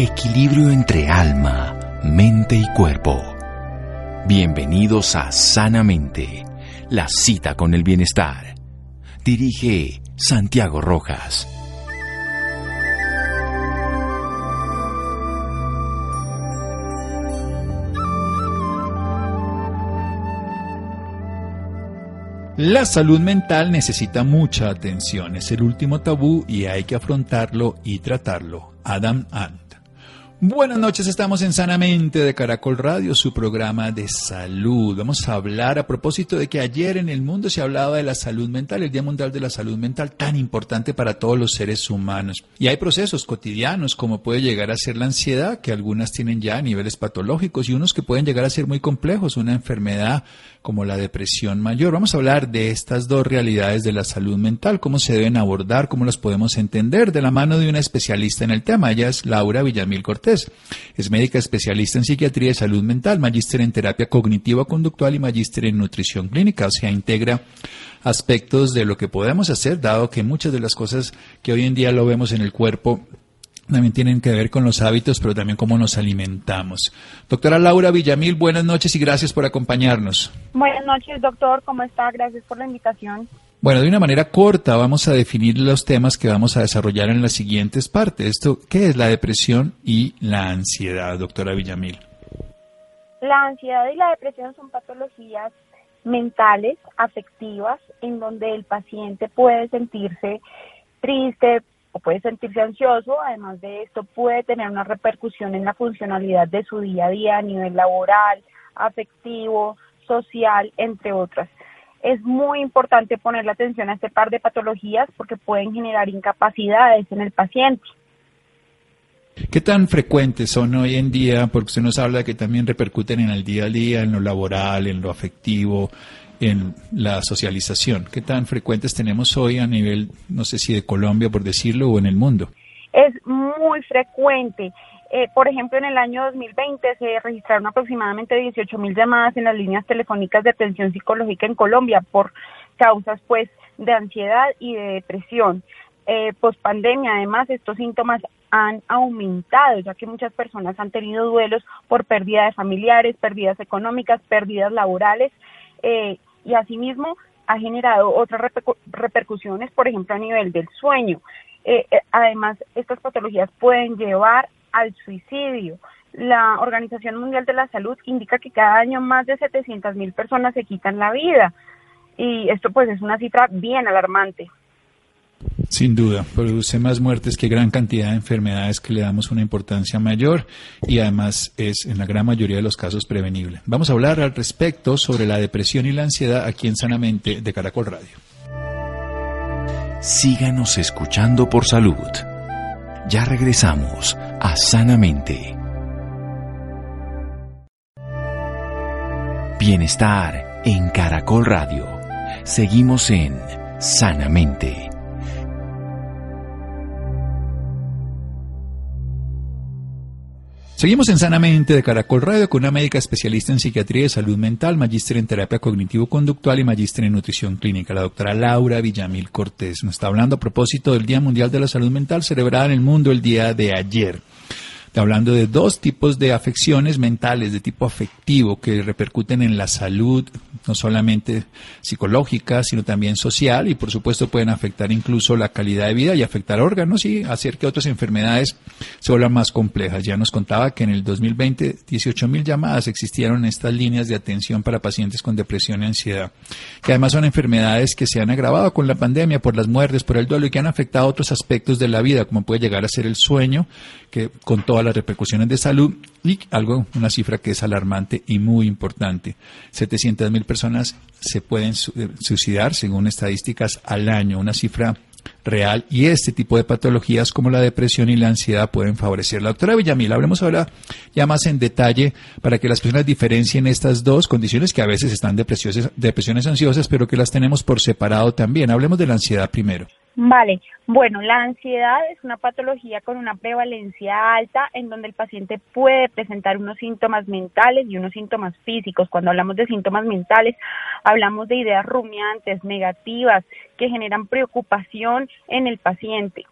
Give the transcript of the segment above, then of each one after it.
Equilibrio entre alma, mente y cuerpo. Bienvenidos a Sanamente, la cita con el bienestar. Dirige Santiago Rojas. La salud mental necesita mucha atención, es el último tabú y hay que afrontarlo y tratarlo. Adam Ant. Buenas noches, estamos en Sanamente de Caracol Radio, su programa de salud. Vamos a hablar a propósito de que ayer en el mundo se hablaba de la salud mental, el Día Mundial de la Salud Mental, tan importante para todos los seres humanos. Y hay procesos cotidianos, como puede llegar a ser la ansiedad, que algunas tienen ya niveles patológicos, y unos que pueden llegar a ser muy complejos, una enfermedad como la depresión mayor. Vamos a hablar de estas dos realidades de la salud mental, cómo se deben abordar, cómo las podemos entender, de la mano de una especialista en el tema. Ella es Laura Villamil Cortés es médica especialista en psiquiatría y salud mental, magíster en terapia cognitiva conductual y magíster en nutrición clínica. O sea, integra aspectos de lo que podemos hacer, dado que muchas de las cosas que hoy en día lo vemos en el cuerpo también tienen que ver con los hábitos, pero también cómo nos alimentamos. Doctora Laura Villamil, buenas noches y gracias por acompañarnos. Buenas noches, doctor. ¿Cómo está? Gracias por la invitación. Bueno, de una manera corta vamos a definir los temas que vamos a desarrollar en las siguientes partes. Esto, ¿qué es la depresión y la ansiedad, doctora Villamil? La ansiedad y la depresión son patologías mentales, afectivas, en donde el paciente puede sentirse triste puede sentirse ansioso. Además de esto, puede tener una repercusión en la funcionalidad de su día a día a nivel laboral, afectivo, social, entre otras es muy importante ponerle atención a este par de patologías porque pueden generar incapacidades en el paciente. ¿Qué tan frecuentes son hoy en día? Porque usted nos habla que también repercuten en el día a día, en lo laboral, en lo afectivo, en la socialización. ¿Qué tan frecuentes tenemos hoy a nivel, no sé si de Colombia, por decirlo, o en el mundo? Es muy frecuente. Eh, por ejemplo, en el año 2020 se registraron aproximadamente 18 mil llamadas en las líneas telefónicas de atención psicológica en Colombia por causas, pues, de ansiedad y de depresión. Eh, post pandemia, además, estos síntomas han aumentado, ya que muchas personas han tenido duelos por pérdida de familiares, pérdidas económicas, pérdidas laborales, eh, y asimismo ha generado otras repercusiones, por ejemplo, a nivel del sueño. Eh, además, estas patologías pueden llevar al suicidio. La Organización Mundial de la Salud indica que cada año más de 700 mil personas se quitan la vida y esto pues es una cifra bien alarmante. Sin duda, produce más muertes que gran cantidad de enfermedades que le damos una importancia mayor y además es en la gran mayoría de los casos prevenible. Vamos a hablar al respecto sobre la depresión y la ansiedad aquí en Sanamente de Caracol Radio. Síganos escuchando por salud. Ya regresamos a Sanamente. Bienestar en Caracol Radio. Seguimos en Sanamente. Seguimos en Sanamente de Caracol Radio con una médica especialista en psiquiatría y salud mental, magíster en terapia cognitivo-conductual y magíster en nutrición clínica, la doctora Laura Villamil Cortés. Nos está hablando a propósito del Día Mundial de la Salud Mental celebrada en el mundo el día de ayer. Hablando de dos tipos de afecciones mentales de tipo afectivo que repercuten en la salud, no solamente psicológica, sino también social y por supuesto pueden afectar incluso la calidad de vida y afectar órganos y hacer que otras enfermedades se vuelvan más complejas. Ya nos contaba que en el 2020 18 mil llamadas existieron en estas líneas de atención para pacientes con depresión y ansiedad, que además son enfermedades que se han agravado con la pandemia por las muertes, por el duelo y que han afectado otros aspectos de la vida, como puede llegar a ser el sueño, que con todas las repercusiones de salud y algo, una cifra que es alarmante y muy importante. 700 mil personas se pueden eh, suicidar según estadísticas al año, una cifra real y este tipo de patologías como la depresión y la ansiedad pueden favorecer. La doctora Villamil, hablemos ahora ya más en detalle para que las personas diferencien estas dos condiciones que a veces están depresiones, depresiones ansiosas, pero que las tenemos por separado también. Hablemos de la ansiedad primero. Vale, bueno, la ansiedad es una patología con una prevalencia alta en donde el paciente puede presentar unos síntomas mentales y unos síntomas físicos. Cuando hablamos de síntomas mentales, hablamos de ideas rumiantes, negativas, que generan preocupación en el paciente.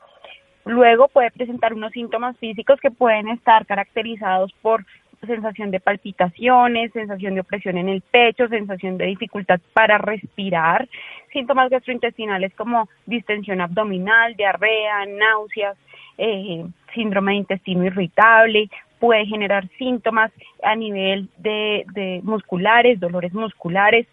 Luego puede presentar unos síntomas físicos que pueden estar caracterizados por sensación de palpitaciones, sensación de opresión en el pecho, sensación de dificultad para respirar, síntomas gastrointestinales como distensión abdominal, diarrea, náuseas, eh, síndrome de intestino irritable, puede generar síntomas a nivel de, de musculares, dolores musculares,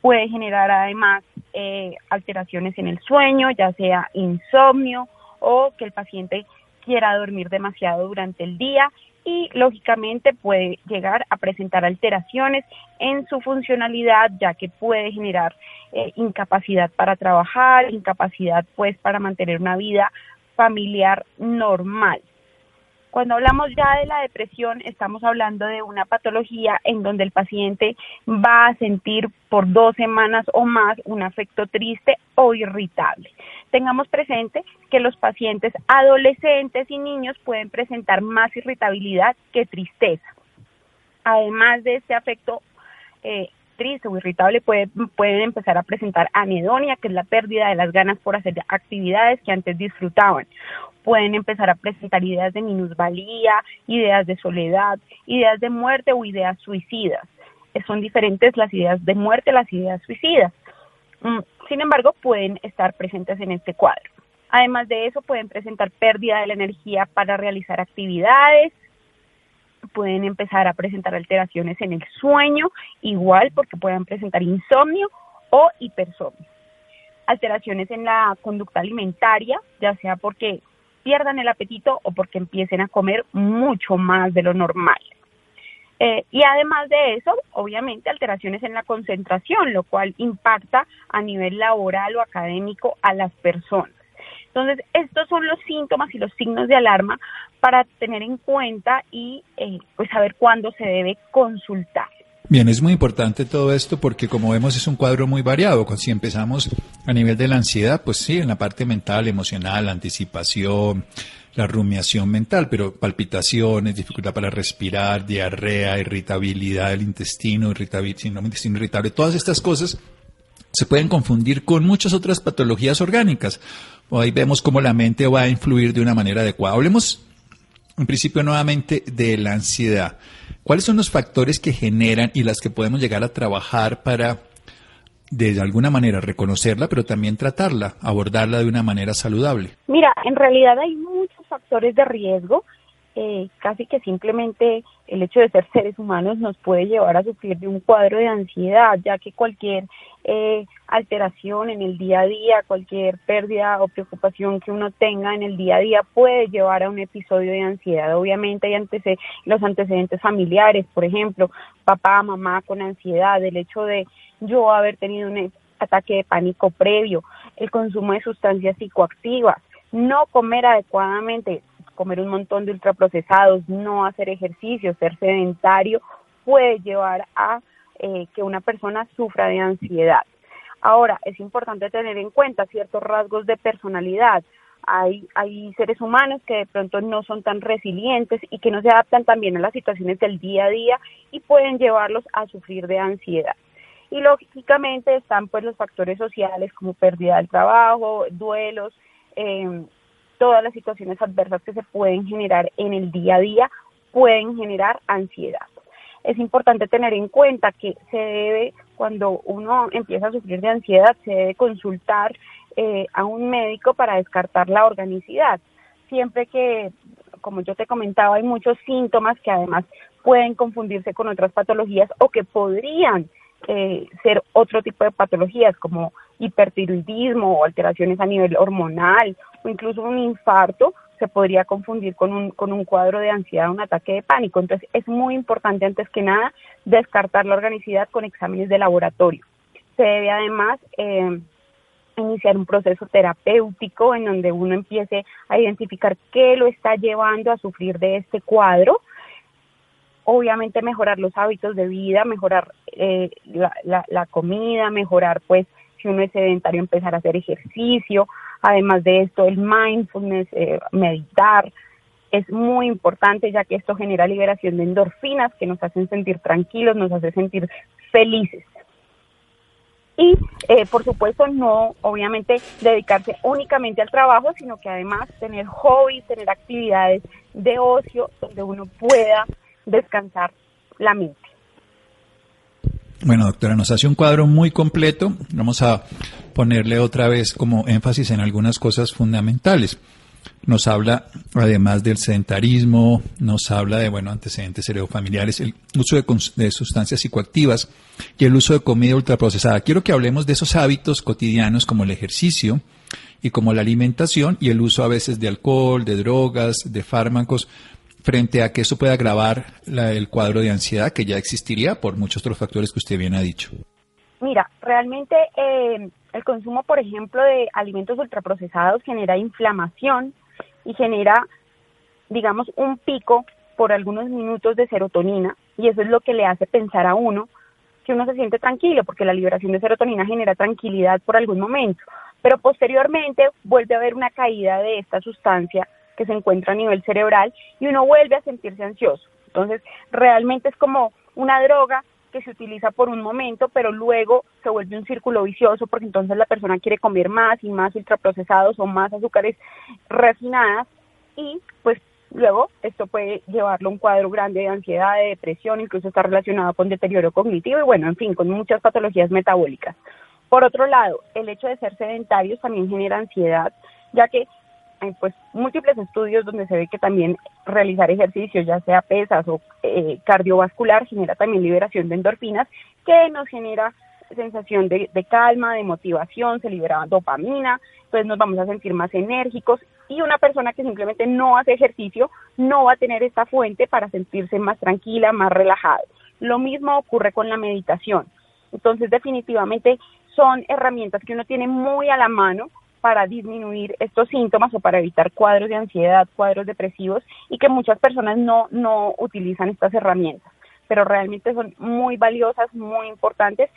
puede generar además eh, alteraciones en el sueño, ya sea insomnio o que el paciente quiera dormir demasiado durante el día y lógicamente puede llegar a presentar alteraciones en su funcionalidad ya que puede generar eh, incapacidad para trabajar, incapacidad pues para mantener una vida familiar normal. Cuando hablamos ya de la depresión, estamos hablando de una patología en donde el paciente va a sentir por dos semanas o más un afecto triste o irritable. Tengamos presente que los pacientes adolescentes y niños pueden presentar más irritabilidad que tristeza. Además de este afecto eh, triste o irritable, pueden empezar a presentar anedonia, que es la pérdida de las ganas por hacer actividades que antes disfrutaban pueden empezar a presentar ideas de minusvalía, ideas de soledad, ideas de muerte o ideas suicidas. Son diferentes las ideas de muerte, las ideas suicidas. Mm, sin embargo, pueden estar presentes en este cuadro. Además de eso, pueden presentar pérdida de la energía para realizar actividades, pueden empezar a presentar alteraciones en el sueño, igual porque pueden presentar insomnio o hipersomnio. Alteraciones en la conducta alimentaria, ya sea porque pierdan el apetito o porque empiecen a comer mucho más de lo normal. Eh, y además de eso, obviamente, alteraciones en la concentración, lo cual impacta a nivel laboral o académico a las personas. Entonces, estos son los síntomas y los signos de alarma para tener en cuenta y eh, pues saber cuándo se debe consultar. Bien, es muy importante todo esto porque como vemos es un cuadro muy variado. Si empezamos a nivel de la ansiedad, pues sí, en la parte mental, emocional, anticipación, la rumiación mental, pero palpitaciones, dificultad para respirar, diarrea, irritabilidad del intestino, irritabilidad, síndrome intestino irritable, todas estas cosas se pueden confundir con muchas otras patologías orgánicas. Ahí vemos cómo la mente va a influir de una manera adecuada. Hablemos en principio nuevamente de la ansiedad. ¿Cuáles son los factores que generan y las que podemos llegar a trabajar para de alguna manera reconocerla, pero también tratarla, abordarla de una manera saludable? Mira, en realidad hay muchos factores de riesgo. Eh, casi que simplemente el hecho de ser seres humanos nos puede llevar a sufrir de un cuadro de ansiedad, ya que cualquier eh, alteración en el día a día, cualquier pérdida o preocupación que uno tenga en el día a día puede llevar a un episodio de ansiedad. Obviamente hay los antecedentes familiares, por ejemplo, papá, mamá con ansiedad, el hecho de yo haber tenido un ataque de pánico previo, el consumo de sustancias psicoactivas, no comer adecuadamente, comer un montón de ultraprocesados, no hacer ejercicio, ser sedentario, puede llevar a eh, que una persona sufra de ansiedad. Ahora, es importante tener en cuenta ciertos rasgos de personalidad. Hay, hay seres humanos que de pronto no son tan resilientes y que no se adaptan también a las situaciones del día a día y pueden llevarlos a sufrir de ansiedad. Y lógicamente están pues los factores sociales como pérdida del trabajo, duelos, eh, todas las situaciones adversas que se pueden generar en el día a día pueden generar ansiedad es importante tener en cuenta que se debe, cuando uno empieza a sufrir de ansiedad, se debe consultar eh, a un médico para descartar la organicidad. Siempre que, como yo te comentaba, hay muchos síntomas que además pueden confundirse con otras patologías o que podrían eh, ser otro tipo de patologías como hipertiroidismo o alteraciones a nivel hormonal o incluso un infarto se podría confundir con un, con un cuadro de ansiedad, un ataque de pánico. Entonces es muy importante antes que nada descartar la organicidad con exámenes de laboratorio. Se debe además eh, iniciar un proceso terapéutico en donde uno empiece a identificar qué lo está llevando a sufrir de este cuadro. Obviamente mejorar los hábitos de vida, mejorar eh, la, la, la comida, mejorar pues si uno es sedentario empezar a hacer ejercicio, Además de esto, el mindfulness, eh, meditar, es muy importante ya que esto genera liberación de endorfinas que nos hacen sentir tranquilos, nos hace sentir felices. y eh, por supuesto no obviamente dedicarse únicamente al trabajo, sino que además tener hobbies, tener actividades de ocio donde uno pueda descansar la mente. Bueno, doctora, nos hace un cuadro muy completo. Vamos a ponerle otra vez como énfasis en algunas cosas fundamentales. Nos habla, además del sedentarismo, nos habla de, bueno, antecedentes heredofamiliares, el uso de, de, sustancias psicoactivas y el uso de comida ultraprocesada. Quiero que hablemos de esos hábitos cotidianos como el ejercicio y como la alimentación y el uso a veces de alcohol, de drogas, de fármacos, frente a que eso pueda agravar la, el cuadro de ansiedad que ya existiría por muchos otros factores que usted bien ha dicho. Mira, realmente eh, el consumo, por ejemplo, de alimentos ultraprocesados genera inflamación y genera, digamos, un pico por algunos minutos de serotonina y eso es lo que le hace pensar a uno que uno se siente tranquilo porque la liberación de serotonina genera tranquilidad por algún momento, pero posteriormente vuelve a haber una caída de esta sustancia que se encuentra a nivel cerebral y uno vuelve a sentirse ansioso. Entonces, realmente es como una droga que se utiliza por un momento, pero luego se vuelve un círculo vicioso porque entonces la persona quiere comer más y más ultraprocesados o más azúcares refinadas y pues luego esto puede llevarlo a un cuadro grande de ansiedad, de depresión, incluso está relacionado con deterioro cognitivo y bueno, en fin, con muchas patologías metabólicas. Por otro lado, el hecho de ser sedentarios también genera ansiedad, ya que pues múltiples estudios donde se ve que también realizar ejercicio, ya sea pesas o eh, cardiovascular, genera también liberación de endorfinas, que nos genera sensación de, de, calma, de motivación, se libera dopamina, entonces nos vamos a sentir más enérgicos y una persona que simplemente no hace ejercicio no va a tener esta fuente para sentirse más tranquila, más relajado. Lo mismo ocurre con la meditación. Entonces definitivamente son herramientas que uno tiene muy a la mano para disminuir estos síntomas o para evitar cuadros de ansiedad, cuadros depresivos y que muchas personas no, no utilizan estas herramientas, pero realmente son muy valiosas, muy importantes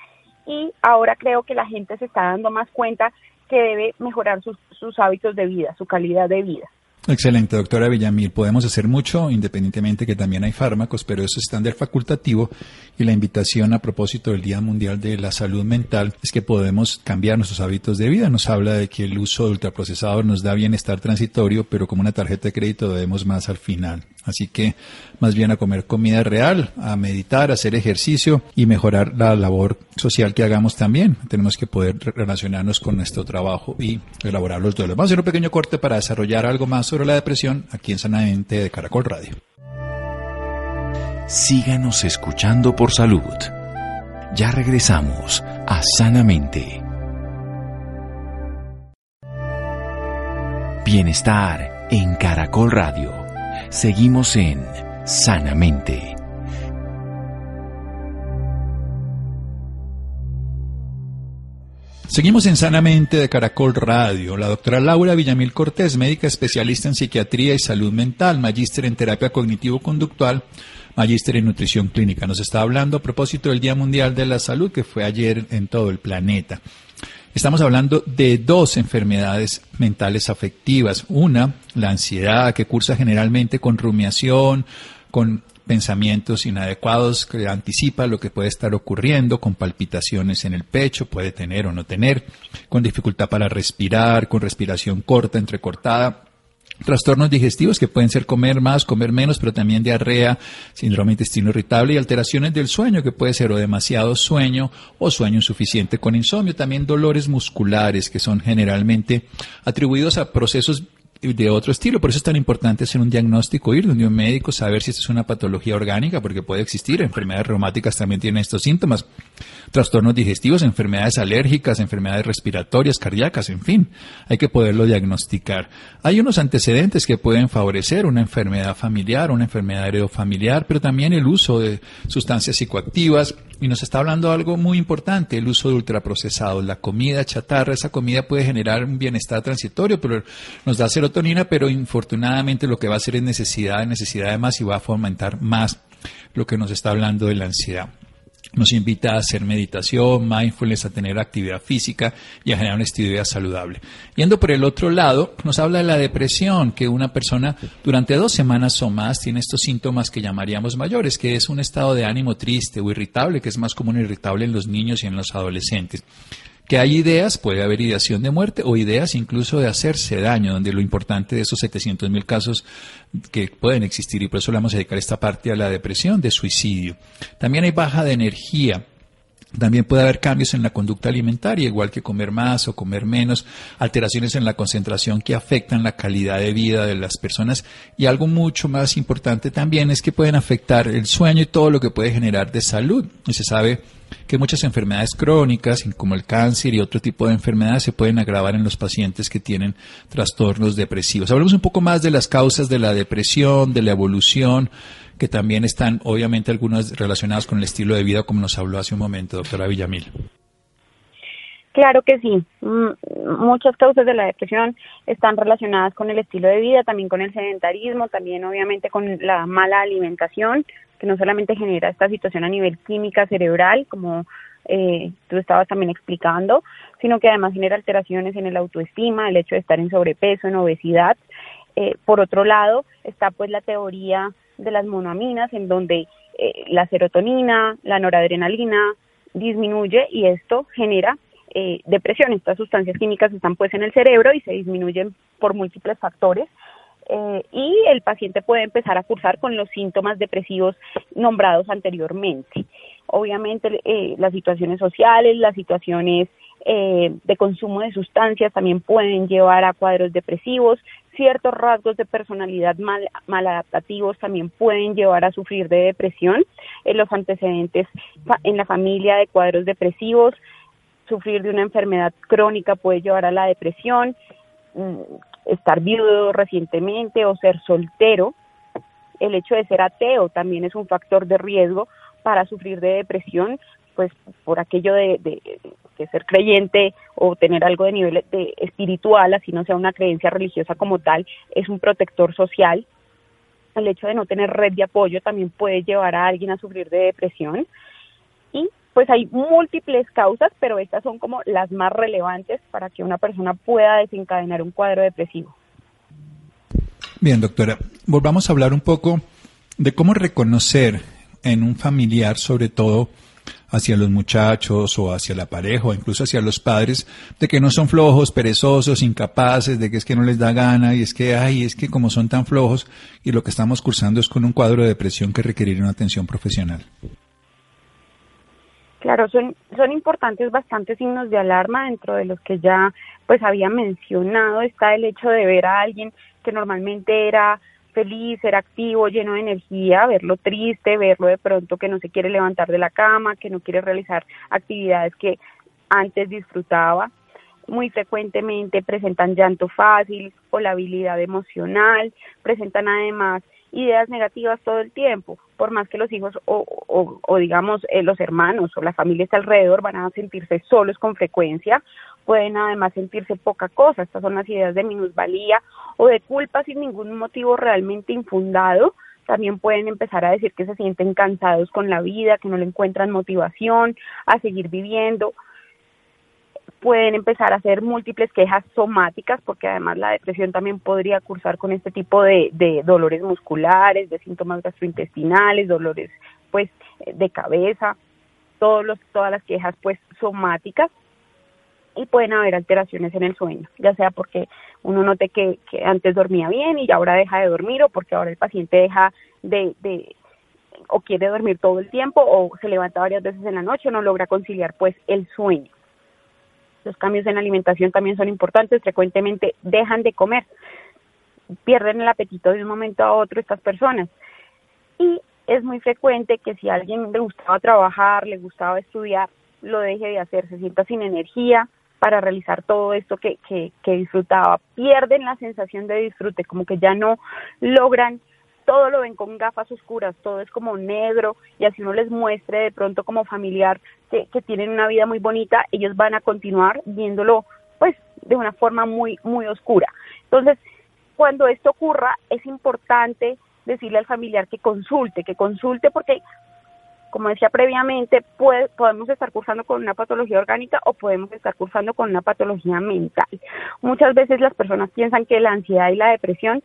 y ahora creo que la gente se está dando más cuenta que debe mejorar sus, sus hábitos de vida, su calidad de vida. Excelente, doctora Villamil. Podemos hacer mucho, independientemente que también hay fármacos, pero eso es estándar facultativo y la invitación a propósito del Día Mundial de la Salud Mental es que podemos cambiar nuestros hábitos de vida. Nos habla de que el uso de ultraprocesador nos da bienestar transitorio, pero como una tarjeta de crédito debemos más al final. Así que más bien a comer comida real, a meditar, a hacer ejercicio y mejorar la labor social que hagamos también. Tenemos que poder relacionarnos con nuestro trabajo y elaborar los duelos. Vamos a hacer un pequeño corte para desarrollar algo más sobre la depresión aquí en Sanamente de Caracol Radio. Síganos escuchando por salud. Ya regresamos a Sanamente. Bienestar en Caracol Radio. Seguimos en Sanamente. Seguimos en Sanamente de Caracol Radio. La doctora Laura Villamil Cortés, médica especialista en psiquiatría y salud mental, magíster en terapia cognitivo-conductual, magíster en nutrición clínica. Nos está hablando a propósito del Día Mundial de la Salud que fue ayer en todo el planeta. Estamos hablando de dos enfermedades mentales afectivas. Una, la ansiedad, que cursa generalmente con rumiación, con pensamientos inadecuados que anticipa lo que puede estar ocurriendo, con palpitaciones en el pecho, puede tener o no tener, con dificultad para respirar, con respiración corta, entrecortada, Trastornos digestivos que pueden ser comer más, comer menos, pero también diarrea, síndrome intestino irritable y alteraciones del sueño que puede ser o demasiado sueño o sueño insuficiente con insomnio. También dolores musculares que son generalmente atribuidos a procesos de otro estilo. Por eso es tan importante hacer un diagnóstico, ir donde un médico, saber si esto es una patología orgánica, porque puede existir. Enfermedades reumáticas también tienen estos síntomas. Trastornos digestivos, enfermedades alérgicas, enfermedades respiratorias, cardíacas, en fin. Hay que poderlo diagnosticar. Hay unos antecedentes que pueden favorecer una enfermedad familiar, una enfermedad heredofamiliar, pero también el uso de sustancias psicoactivas, y nos está hablando algo muy importante, el uso de ultraprocesados, la comida chatarra, esa comida puede generar un bienestar transitorio, pero nos da serotonina, pero infortunadamente lo que va a hacer es necesidad, necesidad de más y va a fomentar más lo que nos está hablando de la ansiedad. nos invita a hacer meditación, mindfulness, a tener actividad física y a generar un estilo de vida saludable. Yendo por el otro lado, nos habla de la depresión, que una persona durante dos semanas o más tiene estos síntomas que llamaríamos mayores, que es un estado de ánimo triste o irritable, que es más común irritable en los niños y en los adolescentes que hay ideas, puede haber ideación de muerte o ideas incluso de hacerse daño, donde lo importante de esos 700 mil casos que pueden existir, y por eso le vamos a dedicar esta parte a la depresión, de suicidio. También hay baja de energía, también puede haber cambios en la conducta alimentaria, igual que comer más o comer menos, alteraciones en la concentración que afectan la calidad de vida de las personas y algo mucho más importante también es que pueden afectar el sueño y todo lo que puede generar de salud. Y se sabe que muchas enfermedades crónicas, como el cáncer y otro tipo de enfermedades, se pueden agravar en los pacientes que tienen trastornos depresivos. Hablemos un poco más de las causas de la depresión, de la evolución, que también están obviamente algunas relacionadas con el estilo de vida, como nos habló hace un momento, doctora Villamil. Claro que sí. Mm, muchas causas de la depresión están relacionadas con el estilo de vida, también con el sedentarismo, también obviamente con la mala alimentación, que no solamente genera esta situación a nivel química cerebral, como eh, tú estabas también explicando, sino que además genera alteraciones en el autoestima, el hecho de estar en sobrepeso, en obesidad. Eh, por otro lado, está pues la teoría de las monoaminas, en donde eh, la serotonina, la noradrenalina disminuye y esto genera eh, depresión. Estas sustancias químicas están pues en el cerebro y se disminuyen por múltiples factores. Eh, y el paciente puede empezar a cursar con los síntomas depresivos nombrados anteriormente. Obviamente eh, las situaciones sociales, las situaciones eh, de consumo de sustancias también pueden llevar a cuadros depresivos, ciertos rasgos de personalidad mal, maladaptativos también pueden llevar a sufrir de depresión, en los antecedentes en la familia de cuadros depresivos, sufrir de una enfermedad crónica puede llevar a la depresión, mm, estar viudo recientemente o ser soltero. El hecho de ser ateo también es un factor de riesgo para sufrir de depresión, pues por aquello de, ser creyente o tener algo de nivel de espiritual, así no sea una creencia religiosa como tal, es un protector social. El hecho de no tener red de apoyo también puede llevar a alguien a sufrir de depresión. Y pues hay múltiples causas, pero estas son como las más relevantes para que una persona pueda desencadenar un cuadro depresivo. Bien, doctora, volvamos a hablar un poco de cómo reconocer en un familiar, sobre todo hacia los muchachos o hacia la pareja o incluso hacia los padres, de que no son flojos, perezosos, incapaces, de que es que no les da gana y es que, ay, es que como son tan flojos y lo que estamos cursando es con un cuadro de depresión que requeriría una atención profesional. Claro, son, son importantes bastantes signos de alarma dentro de los que ya pues había mencionado está el hecho de ver a alguien que normalmente era feliz, era activo, lleno de energía, verlo triste, verlo de pronto que no se quiere levantar de la cama, que no quiere realizar actividades que antes disfrutaba. Muy frecuentemente presentan llanto fácil o la habilidad emocional, presentan además ideas negativas todo el tiempo, por más que los hijos o, digamos eh, los hermanos o la familia alrededor van a sentirse solos con frecuencia, pueden además sentirse poca cosa, estas son las ideas de minusvalía o de culpa sin ningún motivo realmente infundado, también pueden empezar a decir que se sienten cansados con la vida, que no le encuentran motivación a seguir viviendo, pueden empezar a hacer múltiples quejas somáticas, porque además la depresión también podría cursar con este tipo de, de dolores musculares, de síntomas gastrointestinales, dolores pues de cabeza, todos los, todas las quejas pues somáticas y pueden haber alteraciones en el sueño, ya sea porque uno note que, que antes dormía bien y ahora deja de dormir o porque ahora el paciente deja de, de o quiere dormir todo el tiempo o se levanta varias veces en la noche o no logra conciliar pues el sueño. Los cambios en alimentación también son importantes, frecuentemente dejan de comer, pierden el apetito de un momento a otro estas personas. Y es muy frecuente que si a alguien le gustaba trabajar, le gustaba estudiar, lo deje de hacer, se sienta sin energía para realizar todo esto que, que, que disfrutaba. Pierden la sensación de disfrute, como que ya no logran todo lo ven con gafas oscuras, todo es como negro y así uno les muestre de pronto como familiar que, tienen una vida muy bonita, ellos van a continuar viéndolo pues de una forma muy, muy oscura. Entonces, cuando esto ocurra, es importante decirle al familiar que consulte, que consulte porque como decía previamente, podemos estar cursando con una patología orgánica o podemos estar cursando con una patología mental. Muchas veces las personas piensan que la ansiedad y la depresión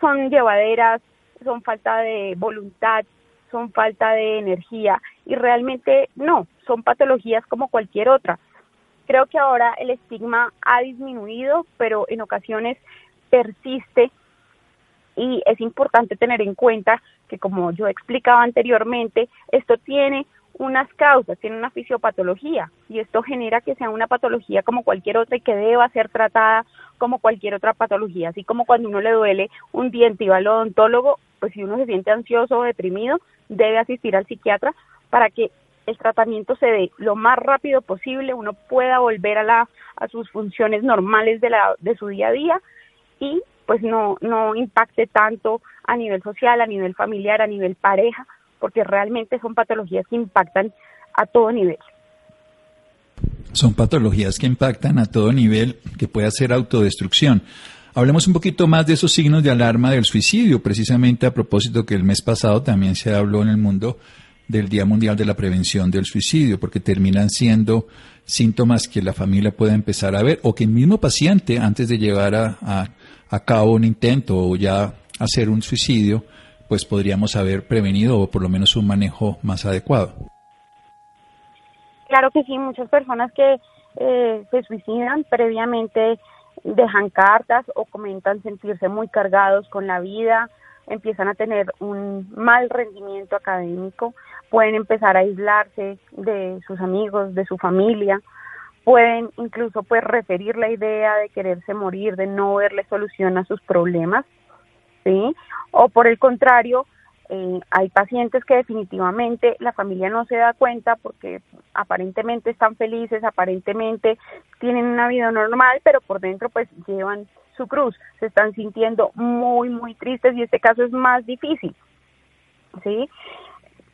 son llevaderas, son falta de voluntad, son falta de energía y realmente no, son patologías como cualquier otra. Creo que ahora el estigma ha disminuido, pero en ocasiones persiste y es importante tener en cuenta que como yo explicaba anteriormente, esto tiene unas causas, tiene una fisiopatología y esto genera que sea una patología como cualquier otra y que deba ser tratada como cualquier otra patología, así como cuando uno le duele un diente y va al odontólogo, pues si uno se siente ansioso o deprimido, debe asistir al psiquiatra para que el tratamiento se dé lo más rápido posible, uno pueda volver a la a sus funciones normales de la de su día a día y pues no, no impacte tanto a nivel social, a nivel familiar, a nivel pareja, porque realmente son patologías que impactan a todo nivel. Son patologías que impactan a todo nivel, que puede hacer autodestrucción. Hablemos un poquito más de esos signos de alarma del suicidio, precisamente a propósito que el mes pasado también se habló en el mundo del Día Mundial de la Prevención del Suicidio, porque terminan siendo síntomas que la familia puede empezar a ver o que el mismo paciente, antes de llegar a, a cabo un intento o ya hacer un suicidio, pues podríamos haber prevenido o por lo menos un manejo más adecuado. Claro que sí, muchas personas que eh, se suicidan previamente dejan cartas o comentan sentirse muy cargados con la vida, empiezan a tener un mal rendimiento académico, pueden empezar a aislarse de sus amigos, de su familia, pueden incluso pues referir la idea de quererse morir, de no verle solución a sus problemas, ¿sí? O por el contrario, eh, hay pacientes que definitivamente la familia no se da cuenta porque aparentemente están felices, aparentemente tienen una vida normal, pero por dentro pues llevan su cruz, se están sintiendo muy, muy tristes y este caso es más difícil, ¿sí?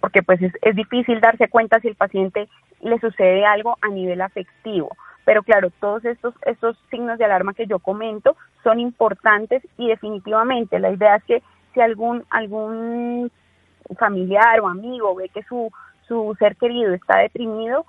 Porque pues es, difícil darse cuenta si el paciente le sucede algo a nivel afectivo. Pero claro, todos estos, estos signos de alarma que yo comento son importantes y definitivamente la idea es que si algún, algún familiar o amigo ve que su, su ser querido está deprimido,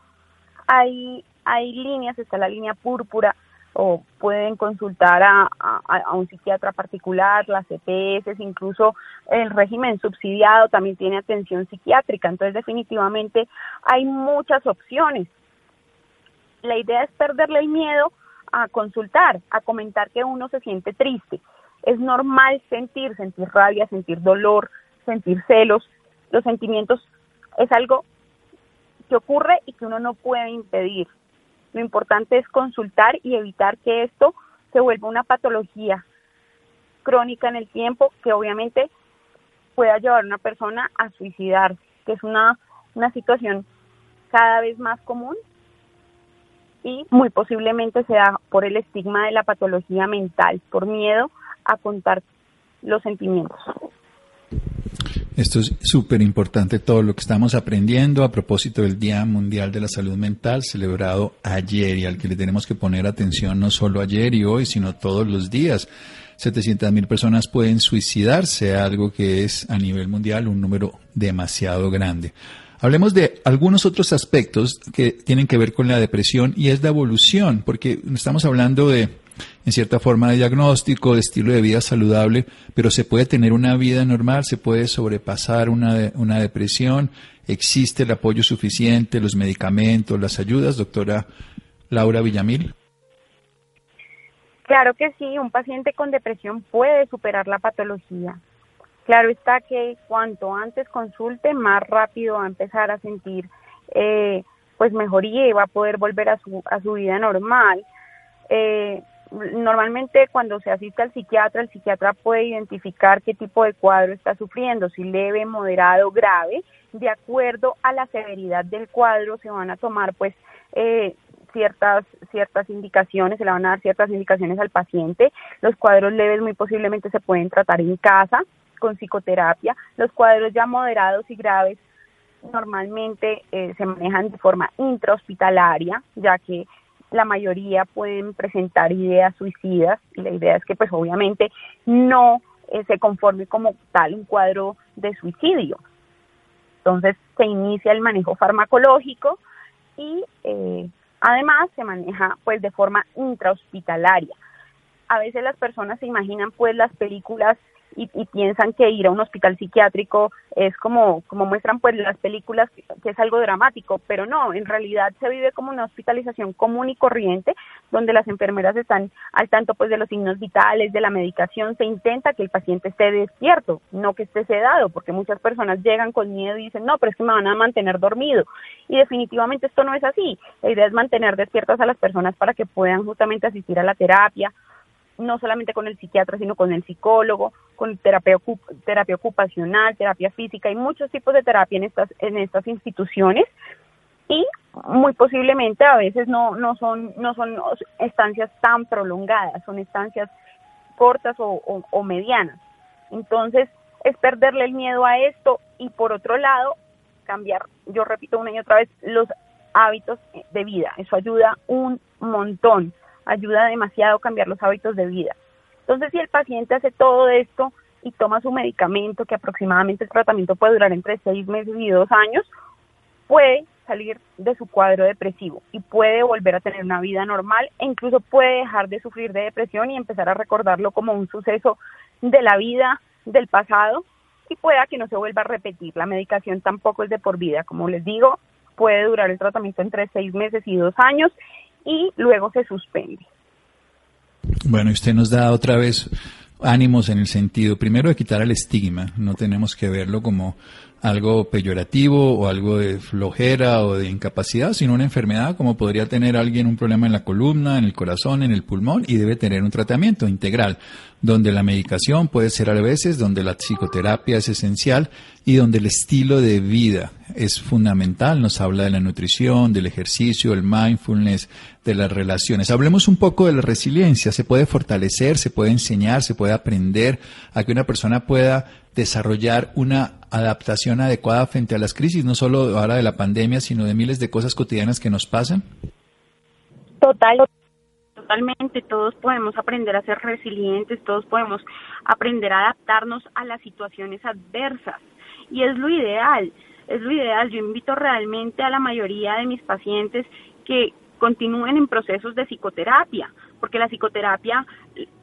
hay, hay líneas, está la línea púrpura, o pueden consultar a, a, un psiquiatra particular, las EPS, incluso el régimen subsidiado también tiene atención psiquiátrica, entonces definitivamente hay muchas opciones. La idea es perderle el miedo a consultar, a comentar que uno se siente triste. Es normal sentir, sentir rabia, sentir dolor, sentir celos. Los sentimientos es algo que ocurre y que uno no puede impedir. Lo importante es consultar y evitar que esto se vuelva una patología crónica en el tiempo que obviamente pueda llevar a una persona a suicidar, que es una, una situación cada vez más común y muy posiblemente sea por el estigma de la patología mental, por miedo a contar los sentimientos. Esto es súper importante todo lo que estamos aprendiendo a propósito del Día Mundial de la Salud Mental celebrado ayer y al que le tenemos que poner atención no solo ayer y hoy, sino todos los días. 700 mil personas pueden suicidarse, algo que es a nivel mundial un número demasiado grande. Hablemos de algunos otros aspectos que tienen que ver con la depresión y es la evolución, porque estamos hablando de en cierta forma de diagnóstico, de estilo de vida saludable, pero se puede tener una vida normal, se puede sobrepasar una, una depresión, existe el apoyo suficiente, los medicamentos, las ayudas, doctora Laura Villamil. Claro que sí, un paciente con depresión puede superar la patología. Claro está que cuanto antes consulte, más rápido va a empezar a sentir eh, pues mejoría y va a poder volver a su, a su vida normal. Eh, normalmente cuando se asiste al psiquiatra, el psiquiatra puede identificar qué tipo de cuadro está sufriendo, si leve, moderado, grave. De acuerdo a la severidad del cuadro se van a tomar pues eh, ciertas ciertas indicaciones, se le van a dar ciertas indicaciones al paciente. Los cuadros leves muy posiblemente se pueden tratar en casa con psicoterapia. Los cuadros ya moderados y graves normalmente eh, se manejan de forma intrahospitalaria, ya que la mayoría pueden presentar ideas suicidas y la idea es que pues obviamente no eh, se conforme como tal un cuadro de suicidio. Entonces se inicia el manejo farmacológico y eh, además se maneja pues de forma intrahospitalaria. A veces las personas se imaginan pues las películas y, piensan que ir a un hospital psiquiátrico es como, como muestran pues las películas que, es algo dramático, pero no, en realidad se vive como una hospitalización común y corriente, donde las enfermeras están al tanto pues de los signos vitales, de la medicación, se intenta que el paciente esté despierto, no que esté sedado, porque muchas personas llegan con miedo y dicen, no, pero es que me van a mantener dormido. Y definitivamente esto no es así. La idea es mantener despiertas a las personas para que puedan justamente asistir a la terapia, no solamente con el psiquiatra, sino con el psicólogo, con terapia, terapia ocupacional, terapia física, hay muchos tipos de terapia en estas, en estas instituciones y muy posiblemente a veces no, no, son, no son estancias tan prolongadas, son estancias cortas o, o medianas. Entonces, es perderle el miedo a esto y por otro lado, cambiar, yo repito una y otra vez, los hábitos de vida. Eso ayuda un montón ayuda demasiado a cambiar los hábitos de vida. Entonces, si el paciente hace todo esto y toma su medicamento, que aproximadamente el tratamiento puede durar entre seis meses y dos años, puede salir de su cuadro depresivo y puede volver a tener una vida normal e incluso puede dejar de sufrir de depresión y empezar a recordarlo como un suceso de la vida del pasado y pueda que no se vuelva a repetir. La medicación tampoco es de por vida, como les digo, puede durar el tratamiento entre seis meses y dos años y luego se suspende. Bueno, usted nos da otra vez ánimos en el sentido, primero, de quitar el estigma. No tenemos que verlo como algo peyorativo o algo de flojera o de incapacidad, sino una enfermedad como podría tener alguien un problema en la columna, en el corazón, en el pulmón y debe tener un tratamiento integral, donde la medicación puede ser a veces, donde la psicoterapia es esencial y donde el estilo de vida es fundamental. Nos habla de la nutrición, del ejercicio, el mindfulness, de las relaciones. Hablemos un poco de la resiliencia. Se puede fortalecer, se puede enseñar, se puede aprender a que una persona pueda desarrollar una adaptación adecuada frente a las crisis, no solo ahora de la pandemia, sino de miles de cosas cotidianas que nos pasan? Total, totalmente. Todos podemos aprender a ser resilientes, todos podemos aprender a adaptarnos a las situaciones adversas. Y es lo ideal, es lo ideal. Yo invito realmente a la mayoría de mis pacientes que continúen en procesos de psicoterapia, porque la psicoterapia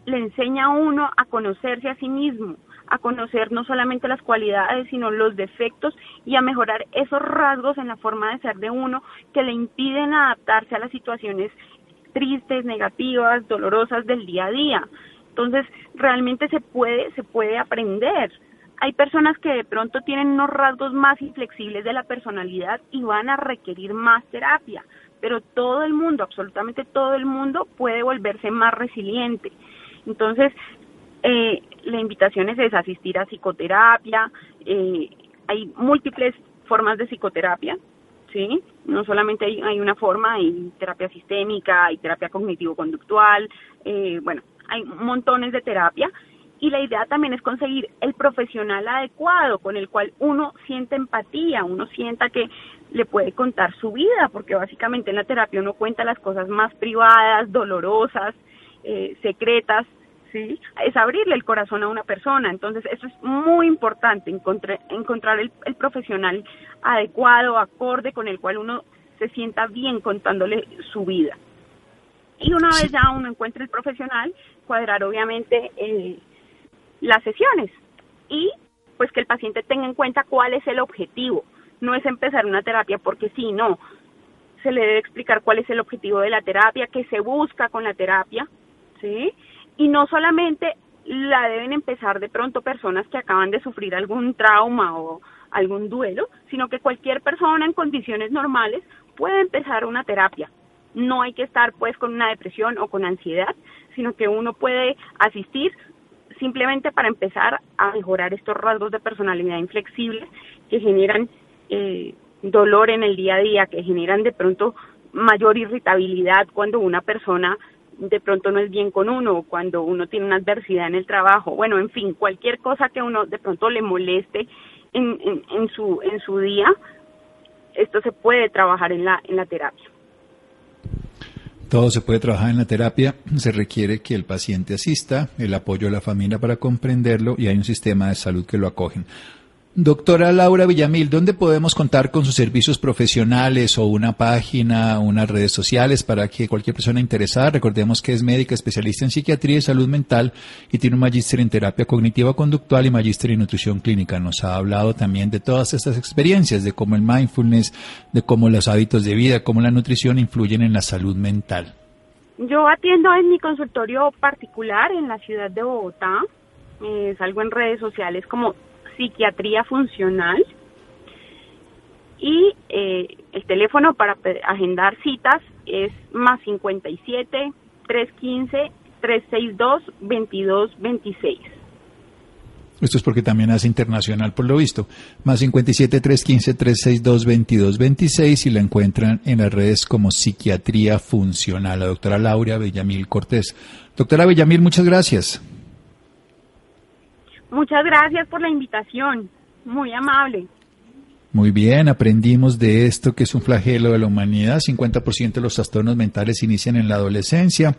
le enseña a uno a conocerse a sí mismo, a conocer no solamente las cualidades, sino los defectos y a mejorar esos rasgos en la forma de ser de uno que le impiden adaptarse a las situaciones tristes, negativas, dolorosas del día a día. Entonces, realmente se puede, se puede aprender. Hay personas que de pronto tienen unos rasgos más inflexibles de la personalidad y van a requerir más terapia, pero todo el mundo, absolutamente todo el mundo puede volverse más resiliente. Entonces, eh, la invitación es esa, asistir a psicoterapia. Eh, hay múltiples formas de psicoterapia, ¿sí? No solamente hay, hay una forma, hay terapia sistémica, hay terapia cognitivo-conductual, eh, bueno, hay montones de terapia. Y la idea también es conseguir el profesional adecuado con el cual uno siente empatía, uno sienta que le puede contar su vida, porque básicamente en la terapia uno cuenta las cosas más privadas, dolorosas, eh, secretas, ¿sí? Es abrirle el corazón a una persona. Entonces, eso es muy importante, encontrar, encontrar el, profesional adecuado, acorde, con el cual uno se sienta bien contándole su vida. Y una vez ya uno encuentre el profesional, cuadrar obviamente eh, las sesiones y pues que el paciente tenga en cuenta cuál es el objetivo. No es empezar una terapia porque sí, no. Se le debe explicar cuál es el objetivo de la terapia, qué se busca con la terapia, ¿sí? Y no solamente la deben empezar de pronto personas que acaban de sufrir algún trauma o algún duelo, sino que cualquier persona en condiciones normales puede empezar una terapia. No hay que estar pues con una depresión o con ansiedad, sino que uno puede asistir simplemente para empezar a mejorar estos rasgos de personalidad inflexible que generan eh, dolor en el día a día, que generan de pronto mayor irritabilidad cuando una persona de pronto no es bien con uno, cuando uno tiene una adversidad en el trabajo, bueno, en fin, cualquier cosa que uno de pronto le moleste en, en, su, en su día, esto se puede trabajar en la, en la terapia. Todo se puede trabajar en la terapia, se requiere que el paciente asista, el apoyo de la familia para comprenderlo y hay un sistema de salud que lo acogen. Doctora Laura Villamil, ¿dónde podemos contar con sus servicios profesionales o una página, unas redes sociales para que cualquier persona interesada, recordemos que es médica especialista en psiquiatría y salud mental y tiene un magíster en terapia cognitiva conductual y magíster en nutrición clínica? Nos ha hablado también de todas estas experiencias, de cómo el mindfulness, de cómo los hábitos de vida, cómo la nutrición influyen en la salud mental. Yo atiendo en mi consultorio particular en la ciudad de Bogotá. Salgo en redes sociales como psiquiatría funcional y eh, el teléfono para agendar citas es más 57 315 362 2226. Esto es porque también hace internacional por lo visto. Más 57 315 362 2226 y la encuentran en las redes como Psiquiatría Funcional. La doctora Laura Villamil Cortés. Doctora Villamil, muchas gracias. Muchas gracias por la invitación, muy amable. Muy bien, aprendimos de esto que es un flagelo de la humanidad. 50% de los trastornos mentales inician en la adolescencia.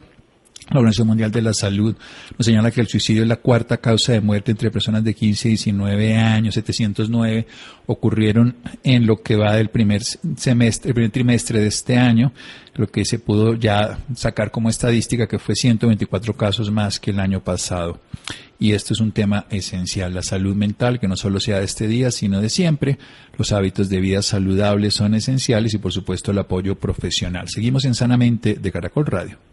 La Organización Mundial de la Salud nos señala que el suicidio es la cuarta causa de muerte entre personas de 15 y 19 años. 709 ocurrieron en lo que va del primer semestre, el primer trimestre de este año, lo que se pudo ya sacar como estadística que fue 124 casos más que el año pasado. Y esto es un tema esencial, la salud mental, que no solo sea de este día, sino de siempre. Los hábitos de vida saludables son esenciales y por supuesto el apoyo profesional. Seguimos en Sanamente de Caracol Radio.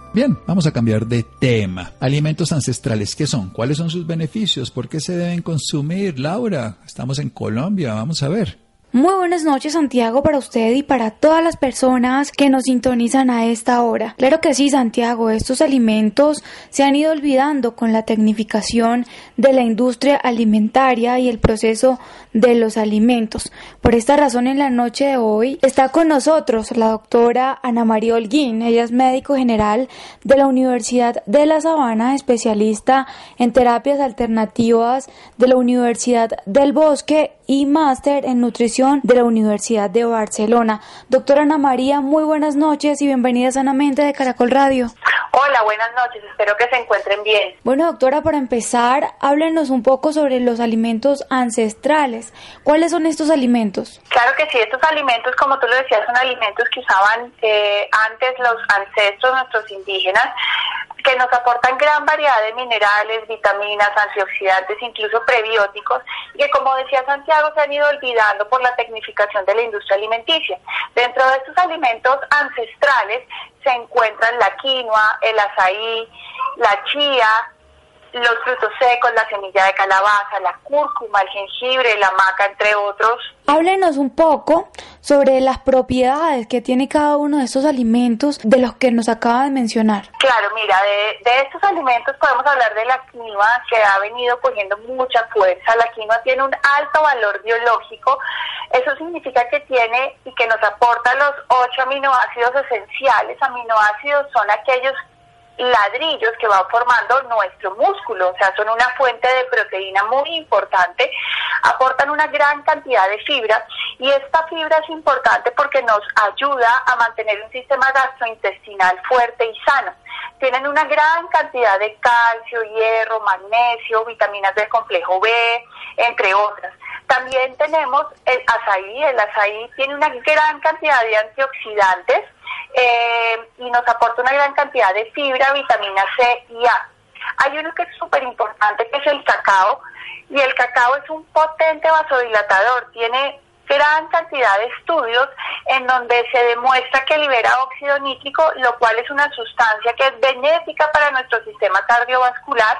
Bien, vamos a cambiar de tema. Alimentos ancestrales, ¿qué son? ¿Cuáles son sus beneficios? ¿Por qué se deben consumir? Laura, estamos en Colombia, vamos a ver. Muy buenas noches Santiago para usted y para todas las personas que nos sintonizan a esta hora. Claro que sí Santiago, estos alimentos se han ido olvidando con la tecnificación de la industria alimentaria y el proceso de los alimentos. Por esta razón en la noche de hoy está con nosotros la doctora Ana María Holguín. Ella es médico general de la Universidad de La Sabana, especialista en terapias alternativas de la Universidad del Bosque y máster en nutrición de la Universidad de Barcelona. Doctora Ana María, muy buenas noches y bienvenida sanamente de Caracol Radio. Hola, buenas noches, espero que se encuentren bien. Bueno, doctora, para empezar, háblenos un poco sobre los alimentos ancestrales. ¿Cuáles son estos alimentos? Claro que sí, estos alimentos, como tú lo decías, son alimentos que usaban eh, antes los ancestros, nuestros indígenas, que nos aportan gran variedad de minerales, vitaminas, antioxidantes, incluso prebióticos, y que como decía Santiago, se han ido olvidando por la tecnificación de la industria alimenticia. Dentro de estos alimentos ancestrales se encuentran la quinoa, el azaí, la chía, los frutos secos, la semilla de calabaza, la cúrcuma, el jengibre, la maca, entre otros. Háblenos un poco sobre las propiedades que tiene cada uno de estos alimentos de los que nos acaba de mencionar. Claro, mira, de, estos alimentos podemos hablar de la quinoa que ha venido cogiendo mucha fuerza. La quinoa tiene un alto valor biológico. Eso significa que tiene y que nos aporta los ocho aminoácidos esenciales. Aminoácidos son aquellos ladrillos que van formando nuestro músculo, o sea, son una fuente de proteína muy importante, aportan una gran cantidad de fibra y esta fibra es importante porque nos ayuda a mantener un sistema gastrointestinal fuerte y sano. Tienen una gran cantidad de calcio, hierro, magnesio, vitaminas del complejo B, entre otras. También tenemos el azaí, el azaí tiene una gran cantidad de antioxidantes, eh, y nos aporta una gran cantidad de fibra, vitamina C y A. Hay uno que es súper importante, que es el cacao, y el cacao es un potente vasodilatador, tiene gran cantidad de estudios en donde se demuestra que libera óxido nítrico, lo cual es una sustancia que es benéfica para nuestro sistema cardiovascular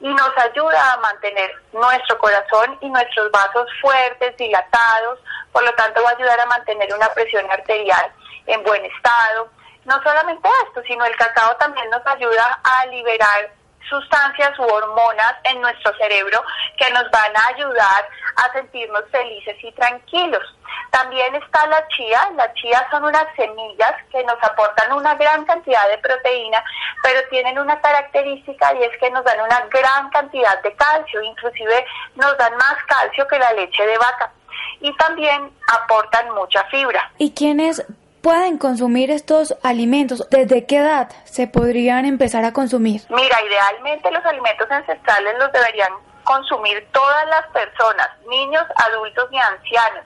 y nos ayuda a mantener nuestro corazón y nuestros vasos fuertes, dilatados, por lo tanto va a ayudar a mantener una presión arterial en buen estado. No solamente esto, sino el cacao también nos ayuda a liberar sustancias u hormonas en nuestro cerebro que nos van a ayudar a sentirnos felices y tranquilos. También está la chía. La chía son unas semillas que nos aportan una gran cantidad de proteína, pero tienen una característica y es que nos dan una gran cantidad de calcio, inclusive nos dan más calcio que la leche de vaca. Y también aportan mucha fibra. ¿Y quiénes pueden consumir estos alimentos? ¿Desde qué edad se podrían empezar a consumir? Mira, idealmente los alimentos ancestrales los deberían consumir todas las personas, niños, adultos y ancianos.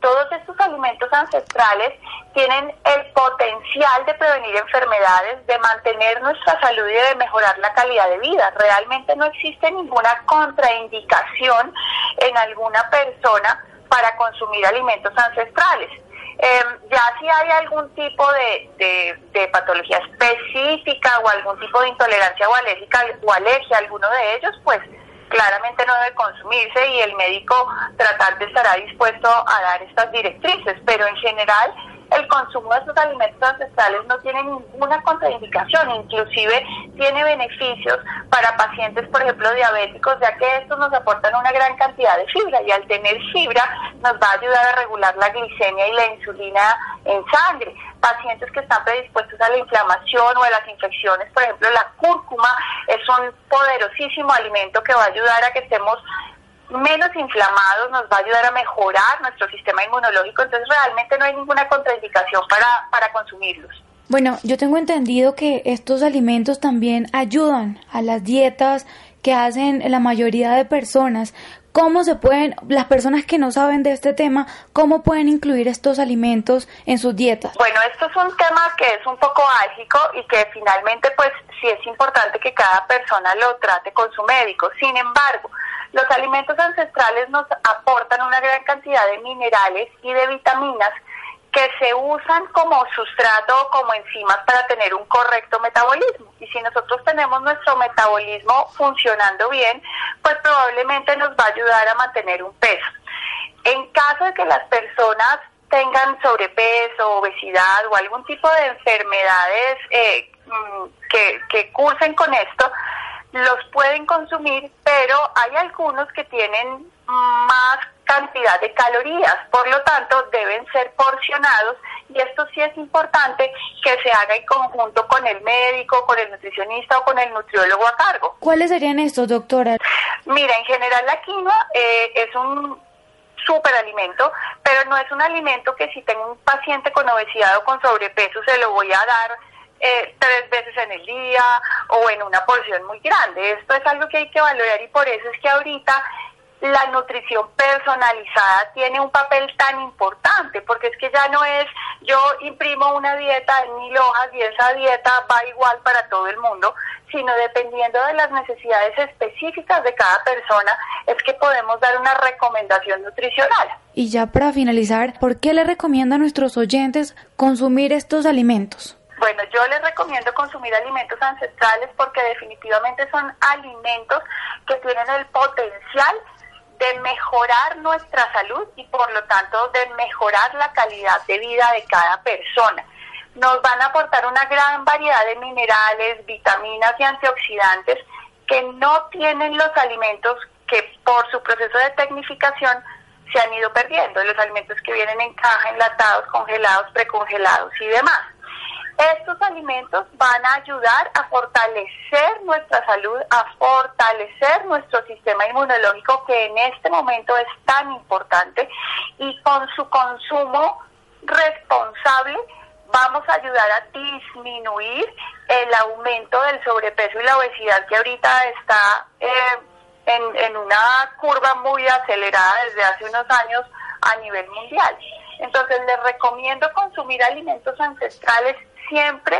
Todos estos alimentos ancestrales tienen el potencial de prevenir enfermedades, de mantener nuestra salud y de mejorar la calidad de vida. Realmente no existe ninguna contraindicación en alguna persona para consumir alimentos ancestrales. Em, ya si hay algún tipo de, de, patología específica o algún tipo de intolerancia o alérgica o alergia a alguno de ellos, pues claramente no debe consumirse y el médico tratante estará dispuesto a dar estas directrices, pero en general el consumo de estos alimentos ancestrales no tiene ninguna contraindicación, inclusive tiene beneficios para pacientes, por ejemplo, diabéticos, ya que estos nos aportan una gran cantidad de fibra y al tener fibra nos va a ayudar a regular la glicemia y la insulina en sangre. Pacientes que están predispuestos a la inflamación o a las infecciones, por ejemplo, la cúrcuma es un poderosísimo alimento que va a ayudar a que estemos menos inflamados, nos va a ayudar a mejorar nuestro sistema inmunológico, entonces realmente no hay ninguna contraindicación para, para consumirlos. Bueno, yo tengo entendido que estos alimentos también ayudan a las dietas que hacen la mayoría de personas. ¿Cómo se pueden, las personas que no saben de este tema, cómo pueden incluir estos alimentos en sus dietas? Bueno, esto es un tema que es un poco álgico y que finalmente pues sí es importante que cada persona lo trate con su médico. Sin embargo, los alimentos ancestrales nos aportan una gran cantidad de minerales y de vitaminas que se usan como sustrato o como enzimas para tener un correcto metabolismo. Y si nosotros tenemos nuestro metabolismo funcionando bien, pues probablemente nos va a ayudar a mantener un peso. En caso de que las personas tengan sobrepeso, obesidad o algún tipo de enfermedades eh, mm, que, que cursen con esto, los pueden consumir, pero hay algunos que tienen más cantidad de calorías, por lo tanto deben ser porcionados y esto sí es importante que se haga en conjunto con el médico, con el nutricionista o con el nutriólogo a cargo. ¿Cuáles serían estos, doctora? Mira, en general la quinoa eh, es un superalimento, pero no es un alimento que si tengo un paciente con obesidad o con sobrepeso se lo voy a dar eh, tres veces en el día o en una porción muy grande. Esto es algo que hay que valorar y por eso es que ahorita la nutrición personalizada tiene un papel tan importante, porque es que ya no es yo imprimo una dieta en mil hojas y esa dieta va igual para todo el mundo, sino dependiendo de las necesidades específicas de cada persona, es que podemos dar una recomendación nutricional. Y ya para finalizar, ¿por qué le recomienda a nuestros oyentes consumir estos alimentos? Bueno, yo les recomiendo consumir alimentos ancestrales porque definitivamente son alimentos que tienen el potencial de mejorar nuestra salud y por lo tanto de mejorar la calidad de vida de cada persona. Nos van a aportar una gran variedad de minerales, vitaminas y antioxidantes que no tienen los alimentos que por su proceso de tecnificación se han ido perdiendo, los alimentos que vienen en caja, enlatados, congelados, precongelados y demás. Estos alimentos van a ayudar a fortalecer nuestra salud, a fortalecer nuestro sistema inmunológico que en este momento es tan importante y con su consumo responsable vamos a ayudar a disminuir el aumento del sobrepeso y la obesidad que ahorita está eh, en, en una curva muy acelerada desde hace unos años a nivel mundial. Entonces les recomiendo consumir alimentos ancestrales siempre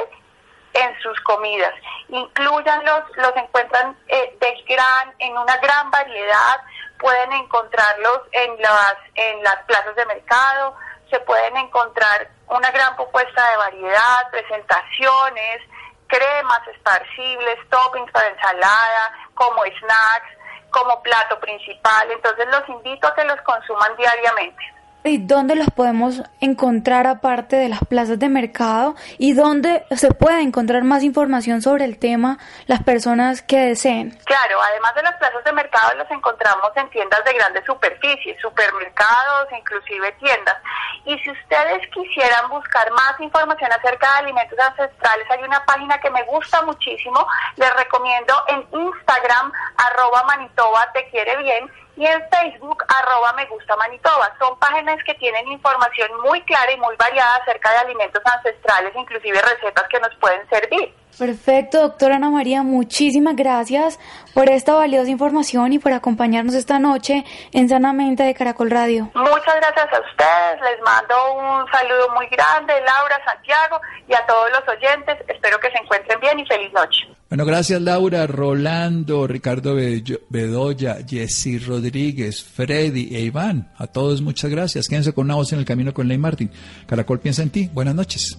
en sus comidas. Incluyanlos, los encuentran eh, de gran, en una gran variedad, pueden encontrarlos en las, en las plazas de mercado, se pueden encontrar una gran propuesta de variedad, presentaciones, cremas esparcibles, toppings para ensalada, como snacks, como plato principal. Entonces los invito a que los consuman diariamente. ¿Y dónde los podemos encontrar aparte de las plazas de mercado? ¿Y dónde se puede encontrar más información sobre el tema las personas que deseen? Claro, además de las plazas de mercado los encontramos en tiendas de grandes superficies, supermercados, inclusive tiendas. Y si ustedes quisieran buscar más información acerca de alimentos ancestrales, hay una página que me gusta muchísimo, les recomiendo en Instagram, arroba Manitoba te quiere bien, y en Facebook, arroba me gusta Manitoba. Son páginas que tienen información muy clara y muy variada acerca de alimentos ancestrales, inclusive recetas que nos pueden servir. Perfecto, doctora Ana María, muchísimas gracias por esta valiosa información y por acompañarnos esta noche en Sanamente de Caracol Radio. Muchas gracias a ustedes, les mando un saludo muy grande, Laura, Santiago y a todos los oyentes. Espero que se encuentren bien y feliz noche. Bueno, gracias Laura, Rolando, Ricardo Bedoya, Jessy Rodríguez, Freddy e Iván. A todos muchas gracias. Quédense con una voz en el camino con Ley Martín. Caracol piensa en ti. Buenas noches.